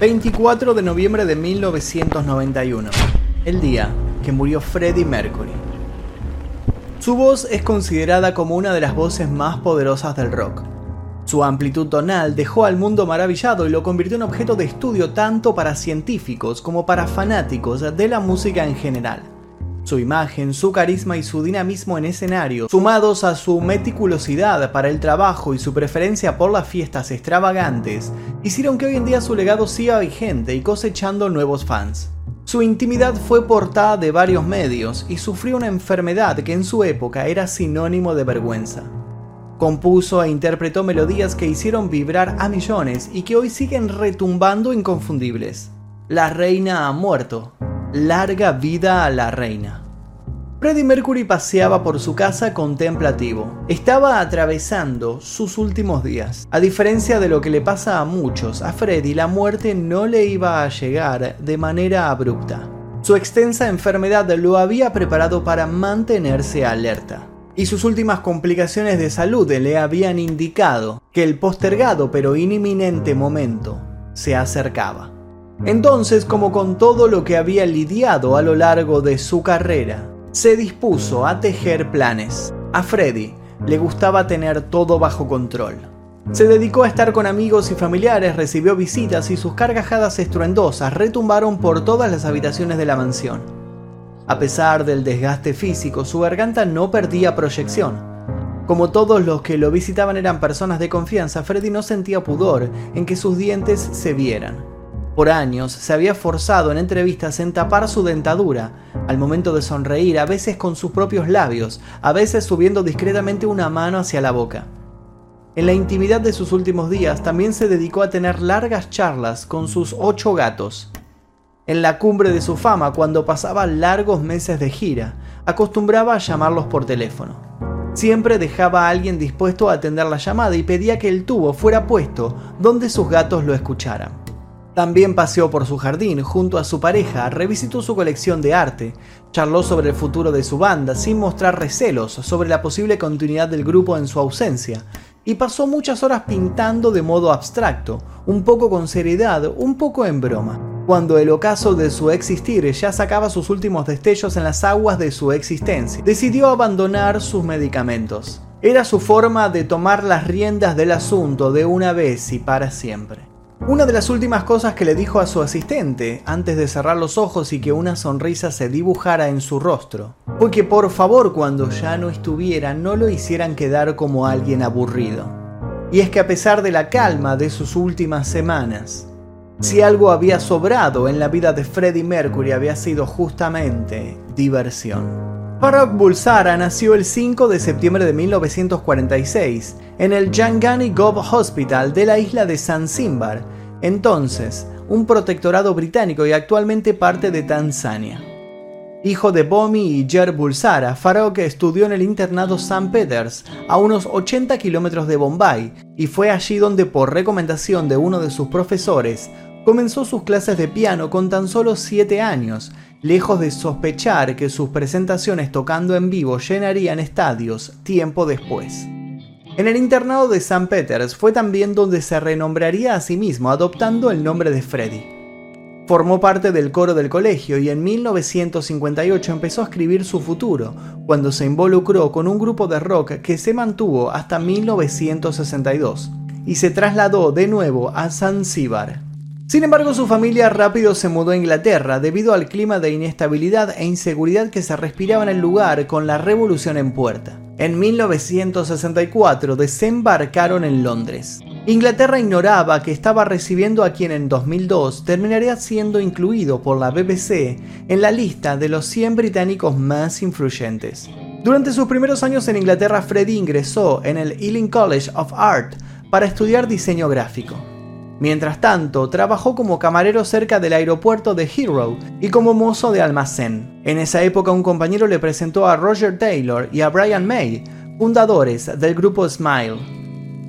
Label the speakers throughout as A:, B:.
A: 24 de noviembre de 1991, el día que murió Freddie Mercury. Su voz es considerada como una de las voces más poderosas del rock. Su amplitud tonal dejó al mundo maravillado y lo convirtió en objeto de estudio tanto para científicos como para fanáticos de la música en general. Su imagen, su carisma y su dinamismo en escenario, sumados a su meticulosidad para el trabajo y su preferencia por las fiestas extravagantes, hicieron que hoy en día su legado siga vigente y cosechando nuevos fans. Su intimidad fue portada de varios medios y sufrió una enfermedad que en su época era sinónimo de vergüenza. Compuso e interpretó melodías que hicieron vibrar a millones y que hoy siguen retumbando inconfundibles. La reina ha muerto, Larga vida a la reina. Freddie Mercury paseaba por su casa contemplativo. Estaba atravesando sus últimos días. A diferencia de lo que le pasa a muchos, a Freddie la muerte no le iba a llegar de manera abrupta. Su extensa enfermedad lo había preparado para mantenerse alerta. Y sus últimas complicaciones de salud le habían indicado que el postergado pero inminente momento se acercaba. Entonces, como con todo lo que había lidiado a lo largo de su carrera, se dispuso a tejer planes. A Freddy le gustaba tener todo bajo control. Se dedicó a estar con amigos y familiares, recibió visitas y sus carcajadas estruendosas retumbaron por todas las habitaciones de la mansión. A pesar del desgaste físico, su garganta no perdía proyección. Como todos los que lo visitaban eran personas de confianza, Freddy no sentía pudor en que sus dientes se vieran. Por años se había forzado en entrevistas en tapar su dentadura, al momento de sonreír, a veces con sus propios labios, a veces subiendo discretamente una mano hacia la boca. En la intimidad de sus últimos días también se dedicó a tener largas charlas con sus ocho gatos. En la cumbre de su fama, cuando pasaba largos meses de gira, acostumbraba a llamarlos por teléfono. Siempre dejaba a alguien dispuesto a atender la llamada y pedía que el tubo fuera puesto donde sus gatos lo escucharan. También paseó por su jardín junto a su pareja, revisitó su colección de arte, charló sobre el futuro de su banda sin mostrar recelos sobre la posible continuidad del grupo en su ausencia, y pasó muchas horas pintando de modo abstracto, un poco con seriedad, un poco en broma. Cuando el ocaso de su existir ya sacaba sus últimos destellos en las aguas de su existencia, decidió abandonar sus medicamentos. Era su forma de tomar las riendas del asunto de una vez y para siempre. Una de las últimas cosas que le dijo a su asistente, antes de cerrar los ojos y que una sonrisa se dibujara en su rostro, fue que por favor cuando ya no estuviera no lo hicieran quedar como alguien aburrido. Y es que a pesar de la calma de sus últimas semanas, si algo había sobrado en la vida de Freddie Mercury había sido justamente diversión. Parag Bulsara nació el 5 de septiembre de 1946 en el Jangani Gov Hospital de la isla de Zanzíbar, entonces un protectorado británico y actualmente parte de Tanzania. Hijo de Bomi y Jer Bulsara, Farouk estudió en el internado St. Peters, a unos 80 kilómetros de Bombay, y fue allí donde, por recomendación de uno de sus profesores, comenzó sus clases de piano con tan solo 7 años, lejos de sospechar que sus presentaciones tocando en vivo llenarían estadios tiempo después. En el internado de St. Peters fue también donde se renombraría a sí mismo, adoptando el nombre de Freddy. Formó parte del coro del colegio y en 1958 empezó a escribir su futuro, cuando se involucró con un grupo de rock que se mantuvo hasta 1962 y se trasladó de nuevo a Zanzíbar. Sin embargo, su familia rápido se mudó a Inglaterra debido al clima de inestabilidad e inseguridad que se respiraba en el lugar con la revolución en puerta. En 1964 desembarcaron en Londres. Inglaterra ignoraba que estaba recibiendo a quien en 2002 terminaría siendo incluido por la BBC en la lista de los 100 británicos más influyentes. Durante sus primeros años en Inglaterra, Freddie ingresó en el Ealing College of Art para estudiar diseño gráfico. Mientras tanto, trabajó como camarero cerca del aeropuerto de Heathrow y como mozo de almacén. En esa época un compañero le presentó a Roger Taylor y a Brian May, fundadores del grupo Smile.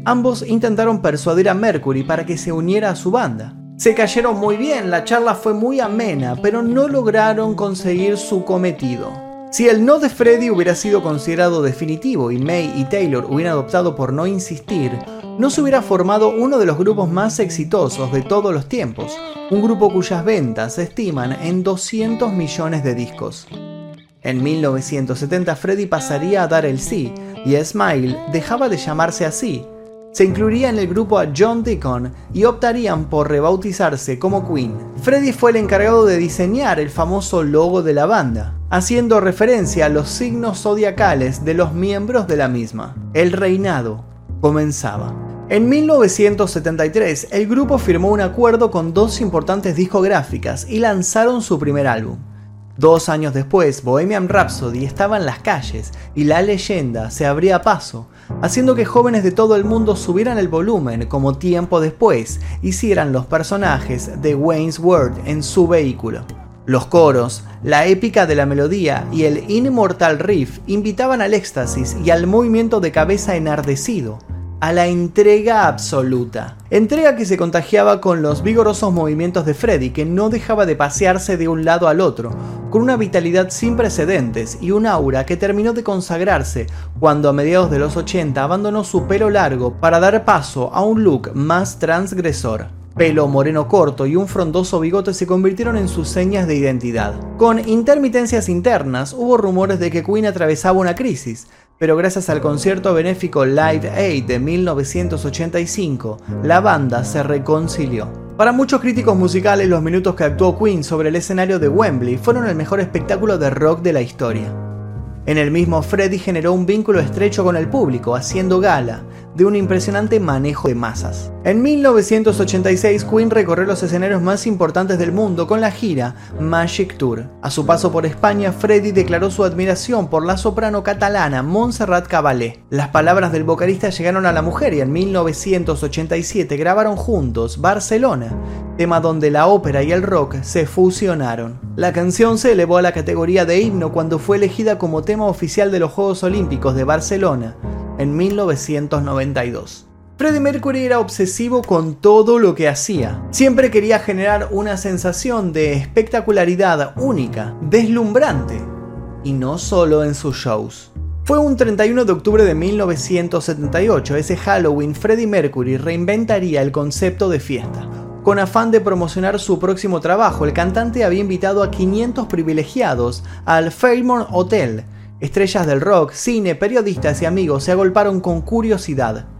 A: Ambos intentaron persuadir a Mercury para que se uniera a su banda. Se cayeron muy bien, la charla fue muy amena, pero no lograron conseguir su cometido. Si el no de Freddy hubiera sido considerado definitivo y May y Taylor hubieran optado por no insistir, no se hubiera formado uno de los grupos más exitosos de todos los tiempos, un grupo cuyas ventas se estiman en 200 millones de discos. En 1970 Freddie pasaría a dar el sí y Smile dejaba de llamarse así. Se incluiría en el grupo a John Deacon y optarían por rebautizarse como Queen. Freddie fue el encargado de diseñar el famoso logo de la banda, haciendo referencia a los signos zodiacales de los miembros de la misma. El reinado comenzaba. En 1973, el grupo firmó un acuerdo con dos importantes discográficas y lanzaron su primer álbum. Dos años después, Bohemian Rhapsody estaba en las calles y la leyenda se abría paso, haciendo que jóvenes de todo el mundo subieran el volumen como tiempo después hicieran los personajes de Wayne's World en su vehículo. Los coros, la épica de la melodía y el inmortal riff invitaban al éxtasis y al movimiento de cabeza enardecido, a la entrega absoluta. Entrega que se contagiaba con los vigorosos movimientos de Freddy, que no dejaba de pasearse de un lado al otro, con una vitalidad sin precedentes y un aura que terminó de consagrarse cuando a mediados de los 80 abandonó su pelo largo para dar paso a un look más transgresor. Pelo moreno corto y un frondoso bigote se convirtieron en sus señas de identidad. Con intermitencias internas, hubo rumores de que Queen atravesaba una crisis, pero gracias al concierto benéfico Live Aid de 1985, la banda se reconcilió. Para muchos críticos musicales, los minutos que actuó Queen sobre el escenario de Wembley fueron el mejor espectáculo de rock de la historia. En el mismo, Freddie generó un vínculo estrecho con el público, haciendo gala de un impresionante manejo de masas. En 1986, Queen recorrió los escenarios más importantes del mundo con la gira Magic Tour. A su paso por España, Freddie declaró su admiración por la soprano catalana Montserrat Caballé. Las palabras del vocalista llegaron a la mujer y en 1987 grabaron juntos Barcelona, tema donde la ópera y el rock se fusionaron. La canción se elevó a la categoría de himno cuando fue elegida como tema oficial de los Juegos Olímpicos de Barcelona en 1992. Freddie Mercury era obsesivo con todo lo que hacía. Siempre quería generar una sensación de espectacularidad única, deslumbrante, y no solo en sus shows. Fue un 31 de octubre de 1978, ese Halloween, Freddie Mercury reinventaría el concepto de fiesta. Con afán de promocionar su próximo trabajo, el cantante había invitado a 500 privilegiados al Fairmont Hotel, Estrellas del rock, cine, periodistas y amigos se agolparon con curiosidad.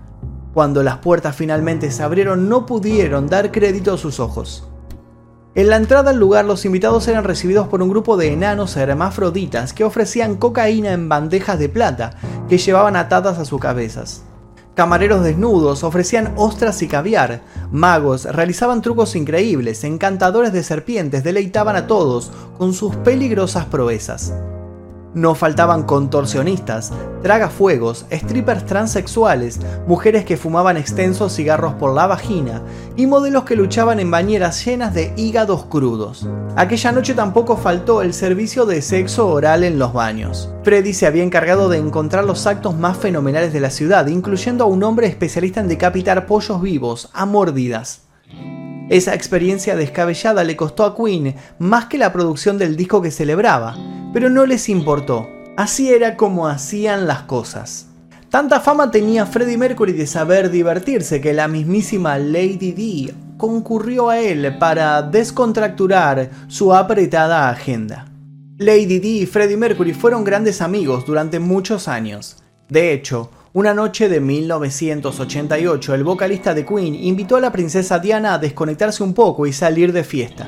A: Cuando las puertas finalmente se abrieron no pudieron dar crédito a sus ojos. En la entrada al lugar los invitados eran recibidos por un grupo de enanos hermafroditas que ofrecían cocaína en bandejas de plata que llevaban atadas a sus cabezas. Camareros desnudos ofrecían ostras y caviar, magos realizaban trucos increíbles, encantadores de serpientes deleitaban a todos con sus peligrosas proezas. No faltaban contorsionistas, tragafuegos, strippers transexuales, mujeres que fumaban extensos cigarros por la vagina y modelos que luchaban en bañeras llenas de hígados crudos. Aquella noche tampoco faltó el servicio de sexo oral en los baños. Freddy se había encargado de encontrar los actos más fenomenales de la ciudad, incluyendo a un hombre especialista en decapitar pollos vivos a mordidas. Esa experiencia descabellada le costó a Queen más que la producción del disco que celebraba, pero no les importó. Así era como hacían las cosas. Tanta fama tenía Freddie Mercury de saber divertirse que la mismísima Lady D concurrió a él para descontracturar su apretada agenda. Lady D y Freddie Mercury fueron grandes amigos durante muchos años. De hecho, una noche de 1988, el vocalista de Queen invitó a la princesa Diana a desconectarse un poco y salir de fiesta.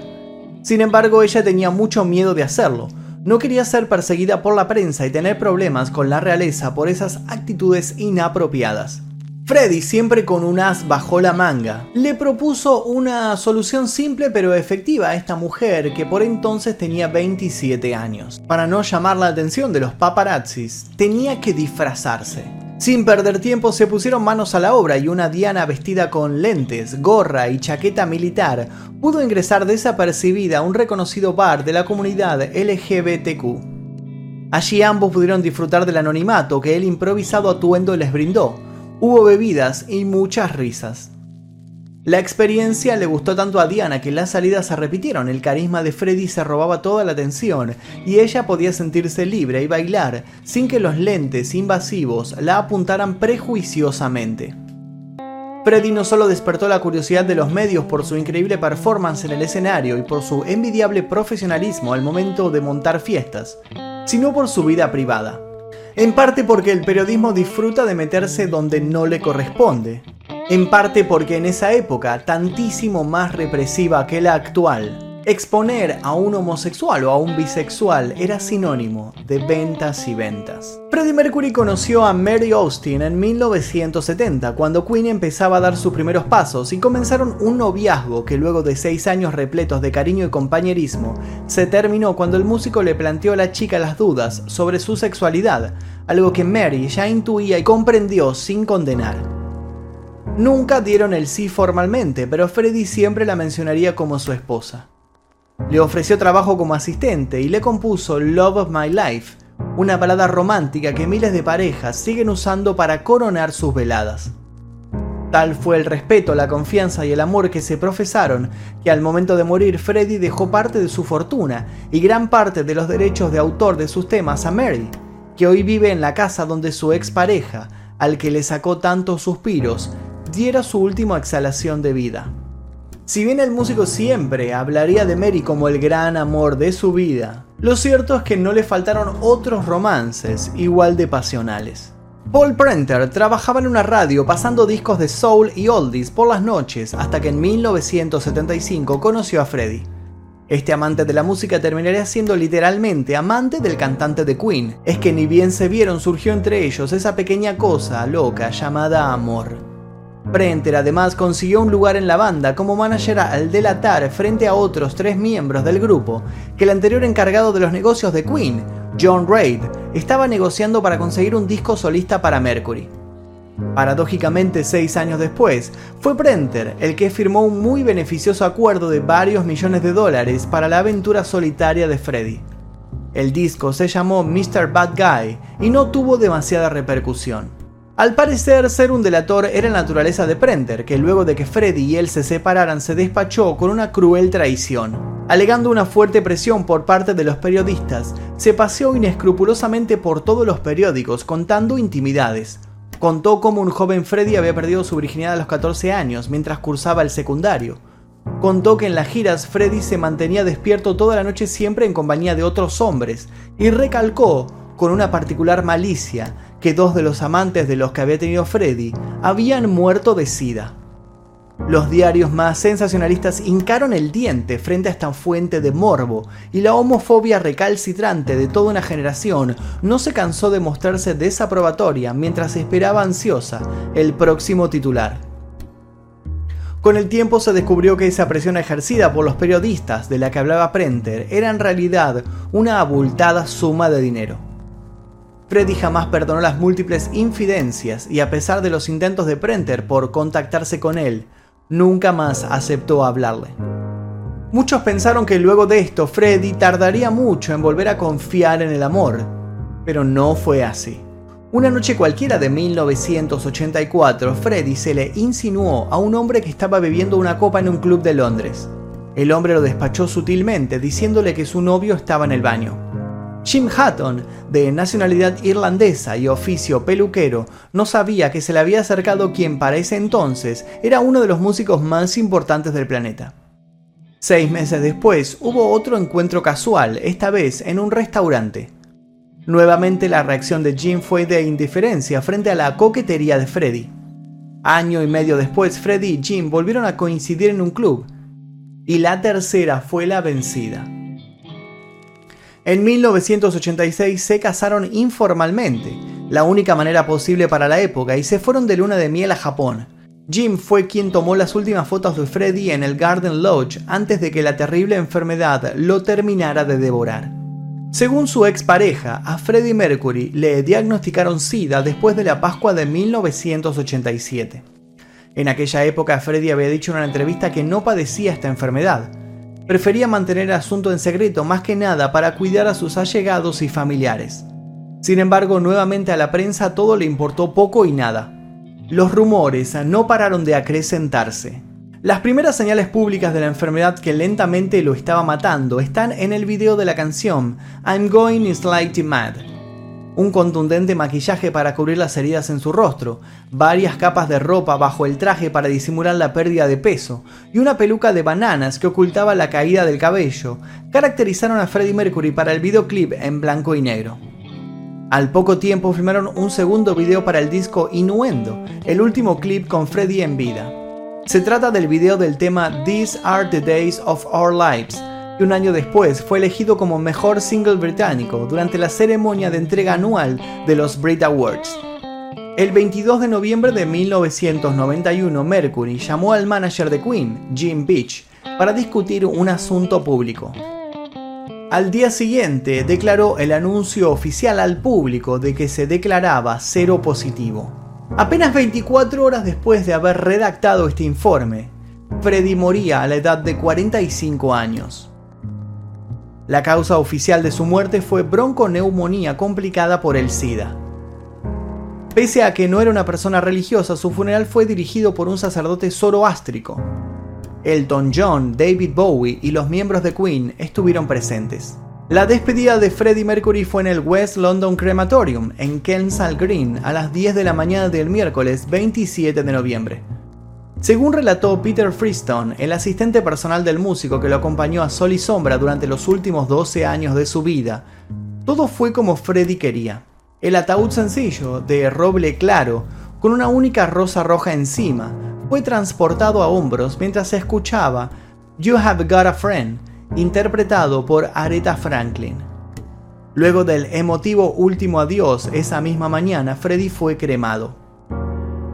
A: Sin embargo, ella tenía mucho miedo de hacerlo, no quería ser perseguida por la prensa y tener problemas con la realeza por esas actitudes inapropiadas. Freddy, siempre con un as bajo la manga, le propuso una solución simple pero efectiva a esta mujer que por entonces tenía 27 años. Para no llamar la atención de los paparazzis, tenía que disfrazarse. Sin perder tiempo se pusieron manos a la obra y una Diana vestida con lentes, gorra y chaqueta militar pudo ingresar desapercibida a un reconocido bar de la comunidad LGBTQ. Allí ambos pudieron disfrutar del anonimato que el improvisado atuendo les brindó. Hubo bebidas y muchas risas. La experiencia le gustó tanto a Diana que las salidas se repitieron, el carisma de Freddy se robaba toda la atención y ella podía sentirse libre y bailar sin que los lentes invasivos la apuntaran prejuiciosamente. Freddie no solo despertó la curiosidad de los medios por su increíble performance en el escenario y por su envidiable profesionalismo al momento de montar fiestas, sino por su vida privada. En parte porque el periodismo disfruta de meterse donde no le corresponde. En parte porque en esa época, tantísimo más represiva que la actual, Exponer a un homosexual o a un bisexual era sinónimo de ventas y ventas. Freddie Mercury conoció a Mary Austin en 1970, cuando Queen empezaba a dar sus primeros pasos y comenzaron un noviazgo que luego de seis años repletos de cariño y compañerismo, se terminó cuando el músico le planteó a la chica las dudas sobre su sexualidad, algo que Mary ya intuía y comprendió sin condenar. Nunca dieron el sí formalmente, pero Freddie siempre la mencionaría como su esposa. Le ofreció trabajo como asistente y le compuso Love of My Life, una balada romántica que miles de parejas siguen usando para coronar sus veladas. Tal fue el respeto, la confianza y el amor que se profesaron que al momento de morir Freddie dejó parte de su fortuna y gran parte de los derechos de autor de sus temas a Mary, que hoy vive en la casa donde su expareja, al que le sacó tantos suspiros, diera su última exhalación de vida. Si bien el músico siempre hablaría de Mary como el gran amor de su vida, lo cierto es que no le faltaron otros romances igual de pasionales. Paul Prenter trabajaba en una radio pasando discos de soul y oldies por las noches hasta que en 1975 conoció a Freddie. Este amante de la música terminaría siendo literalmente amante del cantante de Queen. Es que ni bien se vieron surgió entre ellos esa pequeña cosa loca llamada amor. Prenter además consiguió un lugar en la banda como manager al delatar frente a otros tres miembros del grupo que el anterior encargado de los negocios de Queen, John Reid, estaba negociando para conseguir un disco solista para Mercury. Paradójicamente, seis años después, fue Prenter el que firmó un muy beneficioso acuerdo de varios millones de dólares para la aventura solitaria de Freddie. El disco se llamó Mr. Bad Guy y no tuvo demasiada repercusión. Al parecer, ser un delator era la naturaleza de Prenter, que luego de que Freddy y él se separaran se despachó con una cruel traición. Alegando una fuerte presión por parte de los periodistas, se paseó inescrupulosamente por todos los periódicos contando intimidades. Contó cómo un joven Freddy había perdido su virginidad a los 14 años mientras cursaba el secundario. Contó que en las giras Freddy se mantenía despierto toda la noche siempre en compañía de otros hombres y recalcó, con una particular malicia, que dos de los amantes de los que había tenido Freddy habían muerto de sida. Los diarios más sensacionalistas hincaron el diente frente a esta fuente de morbo y la homofobia recalcitrante de toda una generación no se cansó de mostrarse desaprobatoria mientras esperaba ansiosa el próximo titular. Con el tiempo se descubrió que esa presión ejercida por los periodistas de la que hablaba Prenter era en realidad una abultada suma de dinero. Freddy jamás perdonó las múltiples infidencias y a pesar de los intentos de Prenter por contactarse con él, nunca más aceptó hablarle. Muchos pensaron que luego de esto Freddy tardaría mucho en volver a confiar en el amor, pero no fue así. Una noche cualquiera de 1984, Freddy se le insinuó a un hombre que estaba bebiendo una copa en un club de Londres. El hombre lo despachó sutilmente diciéndole que su novio estaba en el baño. Jim Hutton, de nacionalidad irlandesa y oficio peluquero, no sabía que se le había acercado quien para ese entonces era uno de los músicos más importantes del planeta. Seis meses después hubo otro encuentro casual, esta vez en un restaurante. Nuevamente la reacción de Jim fue de indiferencia frente a la coquetería de Freddy. Año y medio después, Freddy y Jim volvieron a coincidir en un club. Y la tercera fue la vencida. En 1986 se casaron informalmente, la única manera posible para la época, y se fueron de luna de miel a Japón. Jim fue quien tomó las últimas fotos de Freddy en el Garden Lodge antes de que la terrible enfermedad lo terminara de devorar. Según su expareja, a Freddie Mercury le diagnosticaron SIDA después de la Pascua de 1987. En aquella época Freddie había dicho en una entrevista que no padecía esta enfermedad, prefería mantener el asunto en secreto más que nada para cuidar a sus allegados y familiares. Sin embargo, nuevamente a la prensa todo le importó poco y nada. Los rumores no pararon de acrecentarse. Las primeras señales públicas de la enfermedad que lentamente lo estaba matando están en el video de la canción I'm Going Slightly Mad, un contundente maquillaje para cubrir las heridas en su rostro, varias capas de ropa bajo el traje para disimular la pérdida de peso y una peluca de bananas que ocultaba la caída del cabello, caracterizaron a Freddie Mercury para el videoclip en blanco y negro. Al poco tiempo filmaron un segundo video para el disco Innuendo, el último clip con Freddie en vida. Se trata del video del tema These Are the Days of Our Lives, un año después fue elegido como mejor single británico durante la ceremonia de entrega anual de los Brit Awards. El 22 de noviembre de 1991, Mercury llamó al manager de Queen, Jim Beach, para discutir un asunto público. Al día siguiente declaró el anuncio oficial al público de que se declaraba cero positivo. Apenas 24 horas después de haber redactado este informe, Freddy moría a la edad de 45 años. La causa oficial de su muerte fue bronconeumonía complicada por el SIDA. Pese a que no era una persona religiosa, su funeral fue dirigido por un sacerdote zoroástrico. Elton John, David Bowie y los miembros de Queen estuvieron presentes. La despedida de Freddie Mercury fue en el West London Crematorium, en Kensal Green, a las 10 de la mañana del miércoles 27 de noviembre. Según relató Peter Freestone, el asistente personal del músico que lo acompañó a Sol y Sombra durante los últimos 12 años de su vida, todo fue como Freddie quería. El ataúd sencillo, de roble claro, con una única rosa roja encima, fue transportado a hombros mientras se escuchaba You Have Got a Friend, interpretado por Aretha Franklin. Luego del emotivo último adiós esa misma mañana, Freddie fue cremado.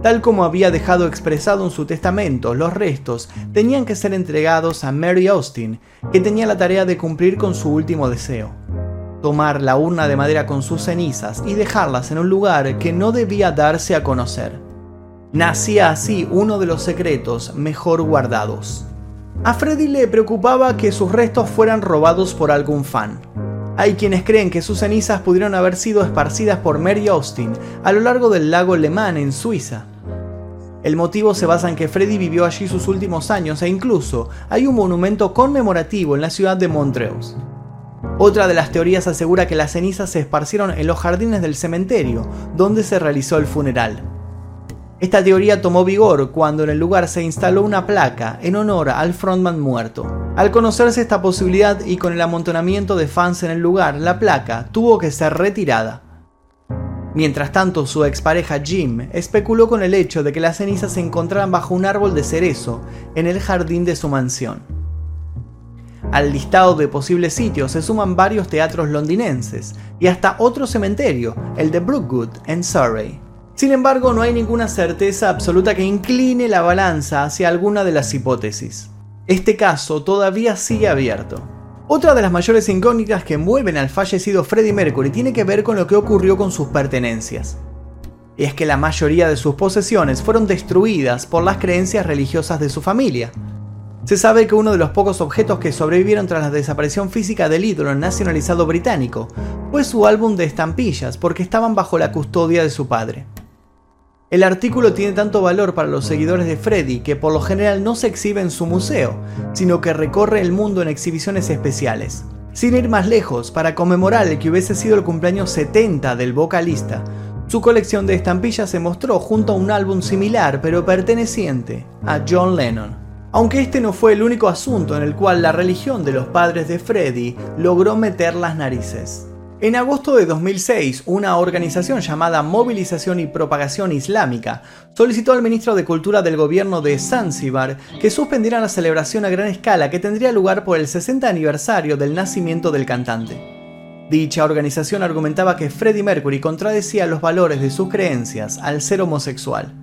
A: Tal como había dejado expresado en su testamento, los restos tenían que ser entregados a Mary Austin, que tenía la tarea de cumplir con su último deseo. Tomar la urna de madera con sus cenizas y dejarlas en un lugar que no debía darse a conocer. Nacía así uno de los secretos mejor guardados. A Freddy le preocupaba que sus restos fueran robados por algún fan. Hay quienes creen que sus cenizas pudieron haber sido esparcidas por Mary Austin a lo largo del lago Le Mans en Suiza. El motivo se basa en que Freddy vivió allí sus últimos años e incluso hay un monumento conmemorativo en la ciudad de Montreux. Otra de las teorías asegura que las cenizas se esparcieron en los jardines del cementerio, donde se realizó el funeral. Esta teoría tomó vigor cuando en el lugar se instaló una placa en honor al frontman muerto. Al conocerse esta posibilidad y con el amontonamiento de fans en el lugar, la placa tuvo que ser retirada. Mientras tanto, su expareja Jim especuló con el hecho de que las cenizas se encontraran bajo un árbol de cerezo en el jardín de su mansión. Al listado de posibles sitios se suman varios teatros londinenses y hasta otro cementerio, el de Brookwood, en Surrey. Sin embargo, no hay ninguna certeza absoluta que incline la balanza hacia alguna de las hipótesis. Este caso todavía sigue abierto. Otra de las mayores incógnitas que envuelven al fallecido Freddie Mercury tiene que ver con lo que ocurrió con sus pertenencias. Es que la mayoría de sus posesiones fueron destruidas por las creencias religiosas de su familia. Se sabe que uno de los pocos objetos que sobrevivieron tras la desaparición física del ídolo nacionalizado británico fue su álbum de estampillas porque estaban bajo la custodia de su padre. El artículo tiene tanto valor para los seguidores de Freddy que por lo general no se exhibe en su museo, sino que recorre el mundo en exhibiciones especiales. Sin ir más lejos, para conmemorar el que hubiese sido el cumpleaños 70 del vocalista, su colección de estampillas se mostró junto a un álbum similar pero perteneciente a John Lennon. Aunque este no fue el único asunto en el cual la religión de los padres de Freddy logró meter las narices. En agosto de 2006, una organización llamada Movilización y Propagación Islámica solicitó al ministro de Cultura del gobierno de Zanzíbar que suspendieran la celebración a gran escala que tendría lugar por el 60 aniversario del nacimiento del cantante. Dicha organización argumentaba que Freddie Mercury contradecía los valores de sus creencias al ser homosexual.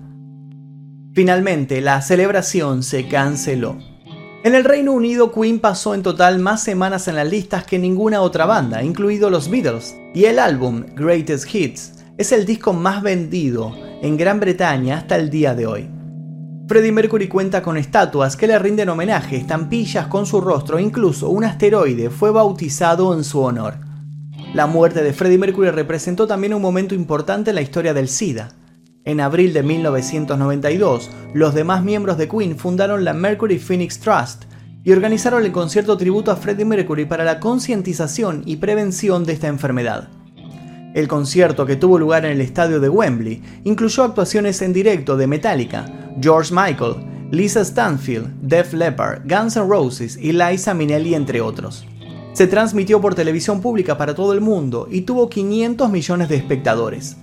A: Finalmente, la celebración se canceló. En el Reino Unido, Queen pasó en total más semanas en las listas que ninguna otra banda, incluido los Beatles, y el álbum Greatest Hits es el disco más vendido en Gran Bretaña hasta el día de hoy. Freddie Mercury cuenta con estatuas que le rinden homenaje, estampillas con su rostro incluso un asteroide fue bautizado en su honor. La muerte de Freddie Mercury representó también un momento importante en la historia del SIDA. En abril de 1992, los demás miembros de Queen fundaron la Mercury Phoenix Trust y organizaron el concierto tributo a Freddie Mercury para la concientización y prevención de esta enfermedad. El concierto que tuvo lugar en el estadio de Wembley incluyó actuaciones en directo de Metallica, George Michael, Lisa Stanfield, Def Leppard, Guns N' Roses y Liza Minnelli entre otros. Se transmitió por televisión pública para todo el mundo y tuvo 500 millones de espectadores.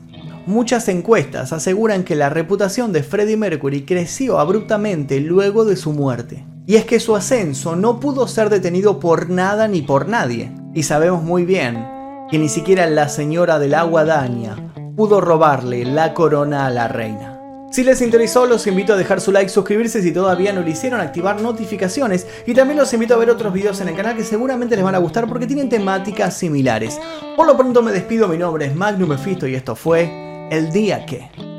A: Muchas encuestas aseguran que la reputación de Freddie Mercury creció abruptamente luego de su muerte. Y es que su ascenso no pudo ser detenido por nada ni por nadie. Y sabemos muy bien que ni siquiera la señora del agua daña pudo robarle la corona a la reina. Si les interesó, los invito a dejar su like, suscribirse si todavía no lo hicieron, activar notificaciones y también los invito a ver otros videos en el canal que seguramente les van a gustar porque tienen temáticas similares. Por lo pronto me despido, mi nombre es Magnum Mephisto y esto fue El Día Que.